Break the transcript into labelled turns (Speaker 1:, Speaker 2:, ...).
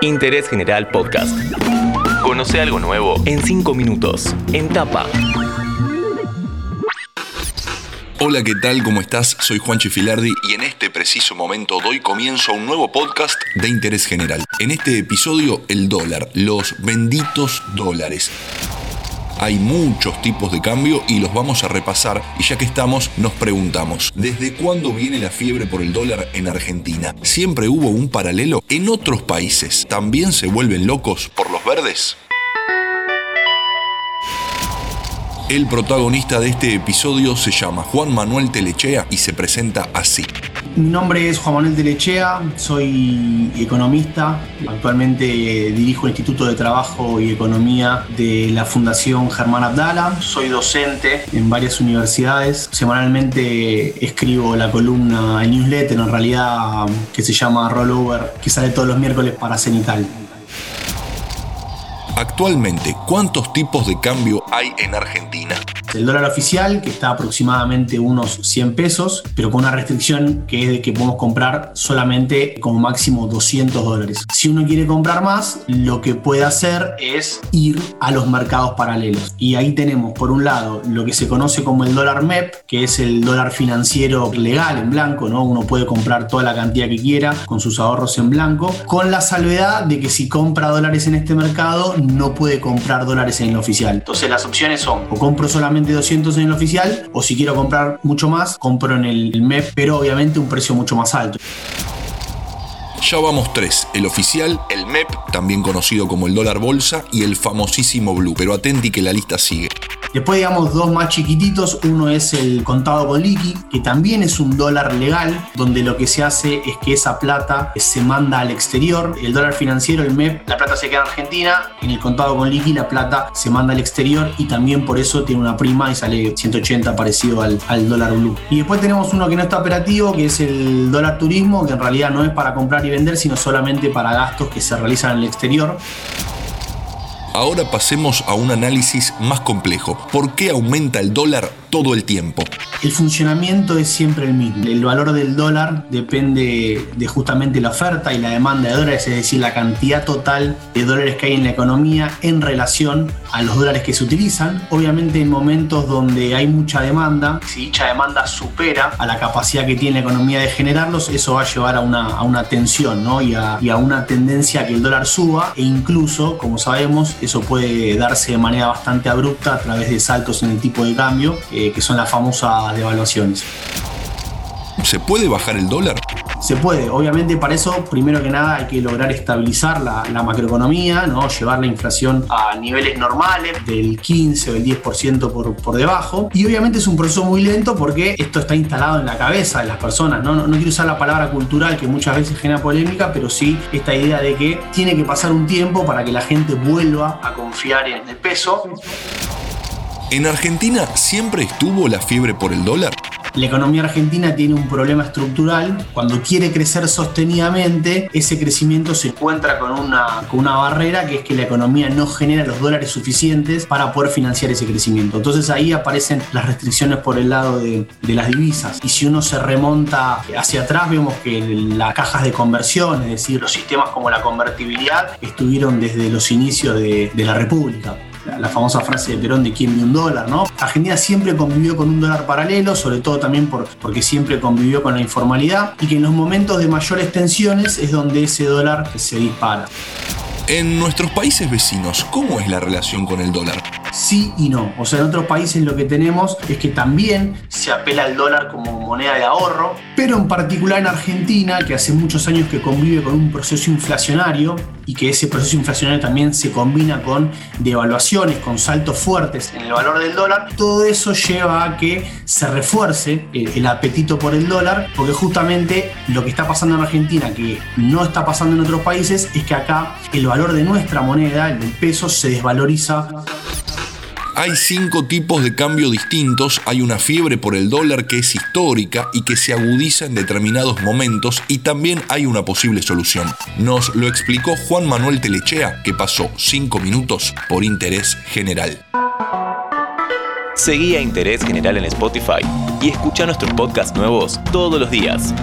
Speaker 1: Interés General Podcast. Conoce algo nuevo en 5 minutos. En tapa.
Speaker 2: Hola, ¿qué tal? ¿Cómo estás? Soy Juanchi Filardi y en este preciso momento doy comienzo a un nuevo podcast de interés general. En este episodio, el dólar, los benditos dólares. Hay muchos tipos de cambio y los vamos a repasar y ya que estamos nos preguntamos, ¿desde cuándo viene la fiebre por el dólar en Argentina? ¿Siempre hubo un paralelo? ¿En otros países también se vuelven locos por los verdes? El protagonista de este episodio se llama Juan Manuel Telechea y se presenta así.
Speaker 3: Mi nombre es Juan Manuel Telechea, soy economista, actualmente dirijo el Instituto de Trabajo y Economía de la Fundación Germán Abdala, soy docente en varias universidades, semanalmente escribo la columna, el newsletter en realidad que se llama Rollover, que sale todos los miércoles para Cenital.
Speaker 2: Actualmente, ¿cuántos tipos de cambio hay en Argentina?
Speaker 3: El dólar oficial, que está aproximadamente unos 100 pesos, pero con una restricción que es de que podemos comprar solamente como máximo 200 dólares. Si uno quiere comprar más, lo que puede hacer es ir a los mercados paralelos. Y ahí tenemos, por un lado, lo que se conoce como el dólar MEP, que es el dólar financiero legal en blanco, ¿no? Uno puede comprar toda la cantidad que quiera con sus ahorros en blanco, con la salvedad de que si compra dólares en este mercado, no puede comprar dólares en el oficial. Entonces las opciones son, o compro solamente 200 en el oficial, o si quiero comprar mucho más, compro en el MEP, pero obviamente un precio mucho más alto.
Speaker 2: Ya vamos tres, el oficial, el MEP, también conocido como el dólar bolsa, y el famosísimo Blue, pero atenti que la lista sigue.
Speaker 3: Después, digamos, dos más chiquititos. Uno es el contado con liqui, que también es un dólar legal, donde lo que se hace es que esa plata se manda al exterior. El dólar financiero, el MEP, la plata se queda en Argentina. En el contado con liqui, la plata se manda al exterior y también por eso tiene una prima y sale 180 parecido al, al dólar blue. Y después tenemos uno que no está operativo, que es el dólar turismo, que en realidad no es para comprar y vender, sino solamente para gastos que se realizan en el exterior.
Speaker 2: Ahora pasemos a un análisis más complejo. ¿Por qué aumenta el dólar todo el tiempo?
Speaker 3: El funcionamiento es siempre el mismo. El valor del dólar depende de justamente la oferta y la demanda de dólares, es decir, la cantidad total de dólares que hay en la economía en relación a los dólares que se utilizan. Obviamente en momentos donde hay mucha demanda, si dicha demanda supera a la capacidad que tiene la economía de generarlos, eso va a llevar a una, a una tensión ¿no? y, a, y a una tendencia a que el dólar suba e incluso, como sabemos, eso puede darse de manera bastante abrupta a través de saltos en el tipo de cambio, eh, que son las famosas devaluaciones.
Speaker 2: ¿Se puede bajar el dólar?
Speaker 3: Se puede, obviamente para eso primero que nada hay que lograr estabilizar la, macroeconomía, ¿no? llevar la inflación a niveles normales del 15 o el 10% por, por debajo. Y obviamente es un proceso muy lento porque esto está instalado en la cabeza de las personas. ¿no? No, no quiero usar la palabra cultural que muchas veces genera polémica, pero sí esta idea de que tiene que pasar un tiempo para que la gente vuelva a confiar en el peso.
Speaker 2: ¿En Argentina siempre estuvo la fiebre por el dólar?
Speaker 3: La economía argentina tiene un problema estructural. Cuando quiere crecer sostenidamente, ese crecimiento se encuentra con una, con una barrera que es que la economía no genera los dólares suficientes para poder financiar ese crecimiento. Entonces ahí aparecen las restricciones por el lado de, de las divisas. Y si uno se remonta hacia atrás, vemos que las cajas de conversión, es decir, los sistemas como la convertibilidad, estuvieron desde los inicios de, de la República la, famosa frase de Perón de quién vio un dólar, ¿no? Argentina siempre convivió con un dólar paralelo, sobre todo también por, porque siempre convivió con la informalidad y que en los momentos de mayores tensiones es donde ese dólar se dispara.
Speaker 2: En nuestros países vecinos, ¿cómo es la relación con el dólar?
Speaker 3: Sí y no. O sea, en otros países lo que tenemos es que también se apela al dólar como moneda de ahorro, pero en particular en Argentina, que hace muchos años que convive con un proceso inflacionario y que ese proceso inflacionario también se combina con devaluaciones, con saltos fuertes en el valor del dólar, todo eso lleva a que se refuerce el, el apetito por el dólar, porque justamente lo que está pasando en Argentina, que no está pasando en otros países, es que acá el valor de nuestra moneda, el del peso, se desvaloriza.
Speaker 2: Hay cinco tipos de cambio distintos, hay una fiebre por el dólar que es histórica y que se agudiza en determinados momentos y también hay una posible solución. Nos lo explicó Juan Manuel Telechea, que pasó cinco minutos por interés general.
Speaker 1: Seguí a Interés General en Spotify y escucha nuestros podcasts nuevos todos los días.